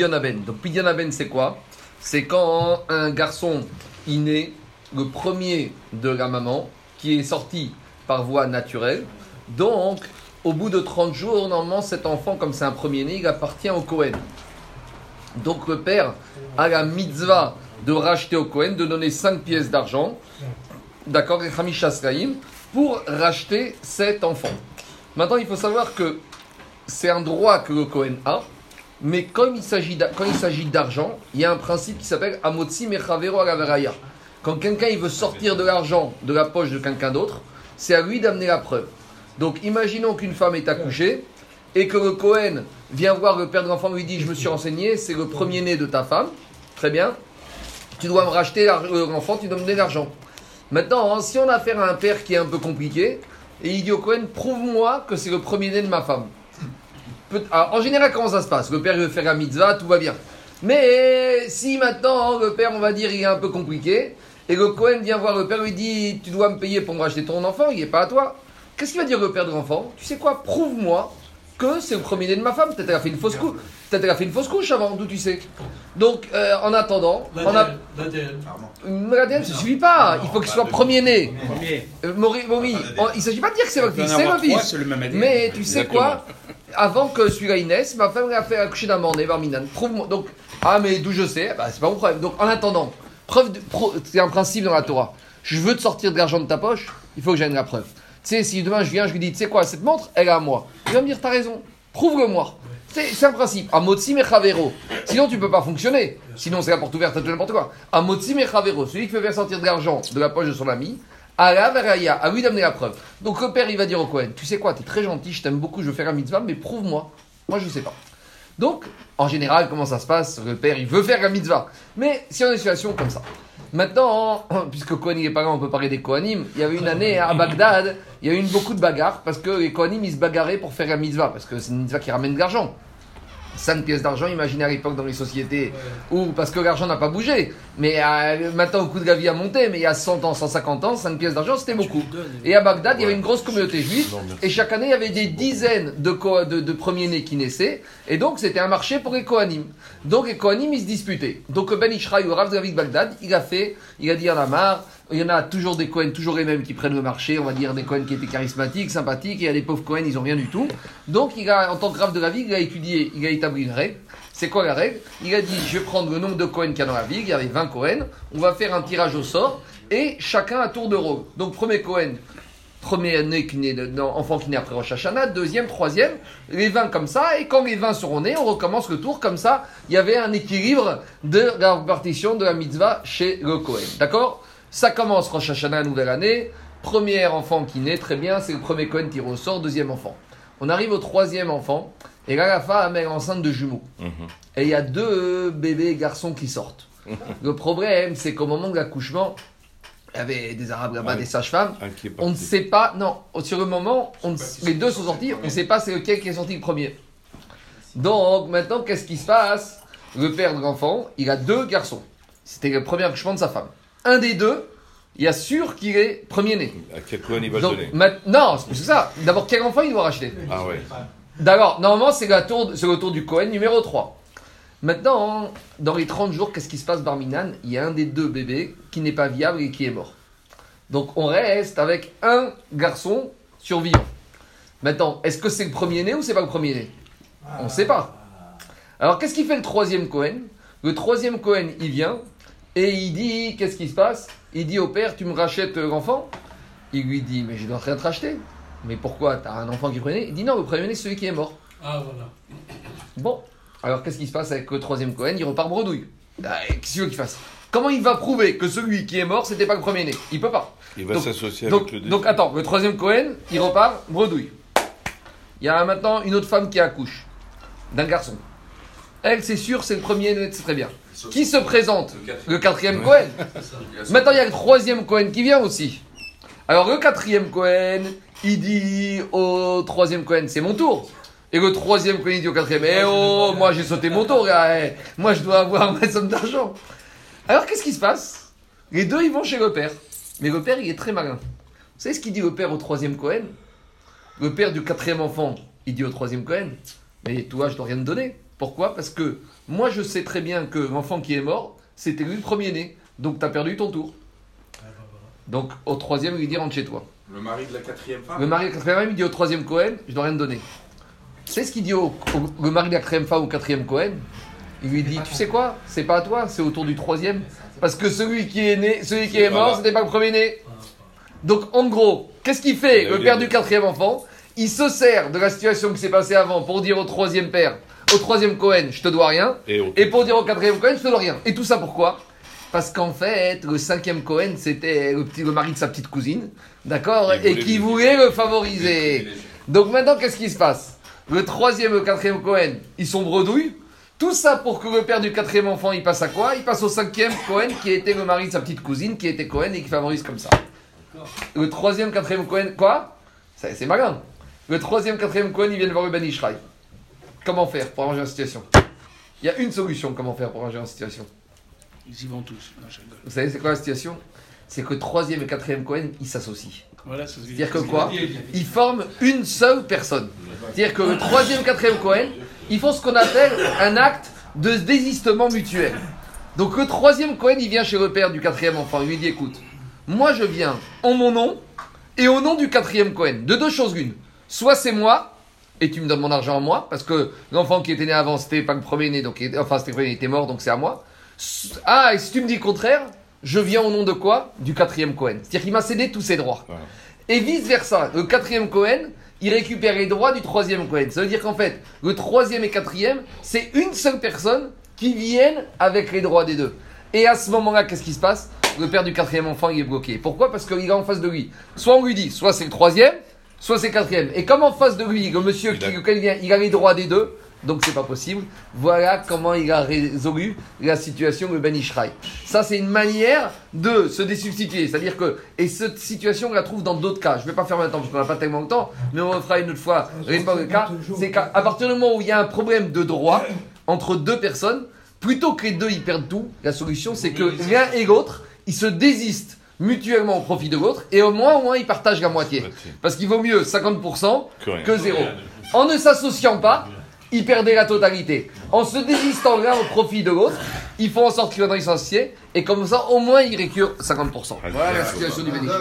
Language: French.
Donc Pidionaben, c'est quoi? C'est quand un garçon il naît, le premier de la maman, qui est sorti par voie naturelle. Donc, au bout de 30 jours, normalement, cet enfant, comme c'est un premier-né, il appartient au Cohen. Donc, le père a la mitzvah de racheter au Cohen, de donner 5 pièces d'argent, d'accord, pour racheter cet enfant. Maintenant, il faut savoir que c'est un droit que le Cohen a, mais quand il s'agit d'argent, il y a un principe qui s'appelle Amotzi Mechavero Agaveraya. Quand quelqu'un veut sortir de l'argent de la poche de quelqu'un d'autre, c'est à lui d'amener la preuve. Donc imaginons qu'une femme est accouchée et que le Cohen vient voir le père de l'enfant lui dit Je me suis renseigné, c'est le premier-né de ta femme. Très bien. Tu dois me racheter euh, l'enfant, tu dois me donner l'argent. Maintenant, hein, si on a affaire à un père qui est un peu compliqué, et il dit au Cohen Prouve-moi que c'est le premier-né de ma femme. Alors, en général, comment ça se passe? Le père veut faire la mitzvah, tout va bien. Mais si maintenant le père, on va dire, il est un peu compliqué, et le Cohen vient voir le père, lui dit Tu dois me payer pour me racheter ton enfant, il n'est pas à toi. Qu'est-ce qu'il va dire le père de l'enfant? Tu sais quoi? Prouve-moi que c'est le premier né de ma femme. Peut-être elle a fait une fausse couche. Peut-être a fait une fausse couche avant, d'où tu sais. Donc, euh, en attendant, on a. Mais L'ADN ne suffit pas. Il faut qu'il soit premier né. Premier. Euh, Maury, Maury, on- il ne s'agit pas de dire que c'est votre Il fils, peut en c'est avoir le trois, fils. c'est le même ADN. Mais tu sais quoi Avant que celui-là il naisse, ma femme l'a fait accoucher d'un mort-né, Barminan. Prouve-moi. Donc, ah, mais d'où je sais? Bah, c'est pas mon problème. Donc, en attendant, preuve, de- pro- c'est un principe dans la Torah. Je veux te sortir de l'argent de ta poche, il faut que j'aie la preuve. Tu sais, si demain je viens, je lui dis, tu sais quoi, cette montre, elle est à moi. Il va me dire, t'as raison, prouve-le-moi. C'est un principe. Amotzi mechavero. Sinon, tu peux pas fonctionner. Sinon, c'est la porte ouverte à tout n'importe quoi. Amotzi mechavero. Celui qui fait faire sortir de l'argent de la poche de son ami, à la veraya, à lui d'amener la preuve. Donc, le père, il va dire au Cohen, tu sais quoi, t'es très gentil, je t'aime beaucoup, je veux faire un mitzvah, mais prouve-moi. Moi, je sais pas. Donc, en général, comment ça se passe? Le père, il veut faire la mitzvah. Mais si on a une situation comme ça. Maintenant, puisque Kohen n'est pas là, on peut parler des Kohanim. Il y avait une année à Bagdad, il y a eu beaucoup de bagarres parce que les Kohanim ils se bagarraient pour faire la mitzvah parce que c'est une mitzvah qui ramène de l'argent. 5 pièces d'argent, imaginez à l'époque dans les sociétés où, parce que l'argent n'a pas bougé, mais euh, maintenant le coût de la vie a monté, mais il y a 100 ans, 150 ans, 5 pièces d'argent c'était beaucoup. Et à Bagdad, il y avait une grosse communauté juive, et chaque année il y avait des dizaines de, de, de premiers-nés qui naissaient, et donc c'était un marché pour les Kohanim. Donc les Kohanim ils se disputaient. Donc Ben Ishraï, au Rav de Bagdad, il a fait, il a dit a marre, il y en a toujours des Cohen, toujours les mêmes qui prennent le marché, on va dire des Cohen qui étaient charismatiques, sympathiques, et a des pauvres Cohen, ils ont rien du tout. Donc il a, en tant que Rav de la ville, il a étudié, il a établi une règle. C'est quoi la règle? Il a dit je vais prendre le nombre de Cohen qu'il y a dans la ville, il y avait 20 Cohen, on va faire un tirage au sort, et chacun à tour de rôle. Donc premier Cohen, premier né qui naît, enfant qui naît après Rosh Hashanah, deuxième, troisième, les 20 comme ça, et quand les 20 seront nés, on recommence le tour comme ça. Il y avait un équilibre de la répartition de la mitzvah chez le Cohen. D'accord? Ça commence Rosh Hashanah, nouvelle année. Premier enfant qui naît, très bien, c'est le premier Cohen qui ressort, deuxième enfant. On arrive au troisième enfant, et là la femme est enceinte de jumeaux. Et il y a deux bébés garçons qui sortent. Le problème, c'est qu'au moment de l'accouchement, il y avait des Arabes là-bas, Ouais. des sages-femmes. On ne sait pas, non, sur le moment, on les deux sont sortis, on ne sait pas c'est lequel qui est sorti le premier. Donc maintenant, qu'est-ce qui se passe? Le père de l'enfant, il a deux garçons. C'était le premier accouchement de sa femme. Un des deux, il assure qu'il est premier-né. À quel Cohen il va le donner ma- non, c'est ça. D'abord, quel enfant il doit racheter? Ah ouais. D'accord, normalement, c'est tour- le tour du Cohen numéro 3. Maintenant, dans les 30 jours, qu'est-ce qui se passe, Barminan? Il y a un des deux bébés qui n'est pas viable et qui est mort. Donc, on reste avec un garçon survivant. Maintenant, est-ce que c'est le premier-né ou c'est pas le premier-né? On ne sait pas. Alors, qu'est-ce qu'il fait le troisième Cohen? Le troisième Cohen, il vient et il dit Qu'est-ce qui se passe? Il dit au père Tu me rachètes euh, l'enfant? Il lui dit Mais je dois rien te racheter. Mais pourquoi? T'as un enfant qui est premier Il dit Non, le premier-né, c'est celui qui est mort. Ah, voilà. Bon, alors qu'est-ce qui se passe avec le troisième Cohen? Il repart bredouille. Ah, Qu'est-ce qu'il veut qu'il fasse? Comment il va prouver que celui qui est mort, c'était pas le premier-né? Il peut pas. Il va Donc- s'associer Donc, avec le donc attends, le troisième Cohen, il repart bredouille. Il y a maintenant une autre femme qui accouche d'un garçon. Elle, c'est sûr, c'est le premier, c'est très bien. Qui se présente Le quatrième Cohen. Maintenant, il y a le troisième Cohen qui vient aussi. Alors, le quatrième Cohen, il dit au troisième Cohen, c'est mon tour. Et le troisième Cohen, il dit au quatrième, eh oh, moi j'ai sauté mon tour, gars, eh. moi je dois avoir ma somme d'argent. Alors, qu'est-ce qui se passe? Les deux, ils vont chez le père. Mais le père, il est très malin. Vous savez ce qu'il dit au père au troisième Cohen? Le père du quatrième enfant, il dit au troisième Cohen, mais toi, je dois rien te donner. Pourquoi? Parce que moi, je sais très bien que l'enfant qui est mort, c'était lui le premier-né. Donc, tu as perdu ton tour. Donc, au troisième, il lui dit rentre chez toi. Le mari de la quatrième femme? Le mari de la quatrième femme, il dit au troisième Cohen, je dois rien te donner. C'est ce qu'il dit au, au- le mari de la quatrième femme au quatrième Cohen. Il lui dit, tu sais quoi? C'est pas à toi, c'est au tour du troisième. Parce que celui qui est né, celui qui est mort, c'était pas le premier né. Donc en gros, qu'est-ce qu'il fait Le père du quatrième enfant, il se sert de la situation qui s'est passée avant pour dire au troisième père, au troisième Cohen, je te dois rien. Et pour dire au quatrième Cohen, je te dois rien. Et tout ça pourquoi? Parce qu'en fait, le cinquième Cohen, c'était le, petit, le mari de sa petite cousine, d'accord? Et qui voulait le favoriser. Donc maintenant, qu'est-ce qui se passe? Le troisième et le quatrième Cohen, ils sont bredouilles. Tout ça pour que le père du quatrième enfant, il passe à quoi? Il passe au cinquième Cohen, qui était le mari de sa petite cousine, qui était Cohen et qui favorise comme ça. Le troisième, quatrième Cohen, quoi? C'est malin. Le troisième, quatrième Cohen, ils viennent voir le Ben Ishraï. Comment faire pour arranger la situation? Il y a une solution, comment faire pour arranger la situation. Ils y vont tous. Non, je rigole. Vous savez, c'est quoi la situation? C'est que troisième et quatrième Cohen, ils s'associent. Voilà, C'est-à-dire que quoi? Ils forment une seule personne. C'est-à-dire que le troisième, quatrième Cohen, ils font ce qu'on appelle un acte de désistement mutuel. Donc le troisième Cohen, il vient chez le père du quatrième enfant. Il lui dit écoute, moi je viens en mon nom et au nom du quatrième Cohen. De deux choses l'une. Soit c'est moi et tu me donnes mon argent à moi parce que l'enfant qui était né avant, c'était pas le premier né, donc il- enfin c'était le premier, il était mort, donc c'est à moi. Ah, et si tu me dis le contraire, je viens au nom de quoi? Du quatrième Cohen. C'est-à-dire qu'il m'a cédé tous ses droits. Voilà. Et vice-versa, le quatrième Cohen, il récupère les droits du troisième Cohen. Ça veut dire qu'en fait, le troisième et quatrième, c'est une seule personne qui viennent avec les droits des deux. Et à ce moment-là, qu'est-ce qui se passe? Le père du quatrième enfant, il est bloqué. Pourquoi? Parce qu'il est en face de lui. Soit on lui dit, soit c'est le troisième, soit c'est quatrième. Et comme en face de lui, le monsieur qui, Il a- lequel il vient, il a les droits des deux, donc c'est pas possible. Voilà comment il a résolu la situation, le Ben Ishraï. Ça, c'est une manière de se désubstituer. C'est-à-dire que, et cette situation, on la trouve dans d'autres cas. Je vais pas faire maintenant parce qu'on n'a pas tellement de temps, mais on fera une autre fois. Le cas, c'est qu'à partir du moment où il y a un problème de droit entre deux personnes, plutôt que les deux ils perdent tout, la solution c'est que l'un et l'autre, ils se désistent mutuellement au profit de l'autre et au moins, au moins ils partagent la moitié. Parce qu'il vaut mieux 50% Que zéro. En ne s'associant pas, ils perdaient la totalité. En se désistant l'un au profit de l'autre, ils font en sorte qu'ils vont dans les associés et comme ça, au moins, ils récurent 50%. Voilà la situation du bénéfice.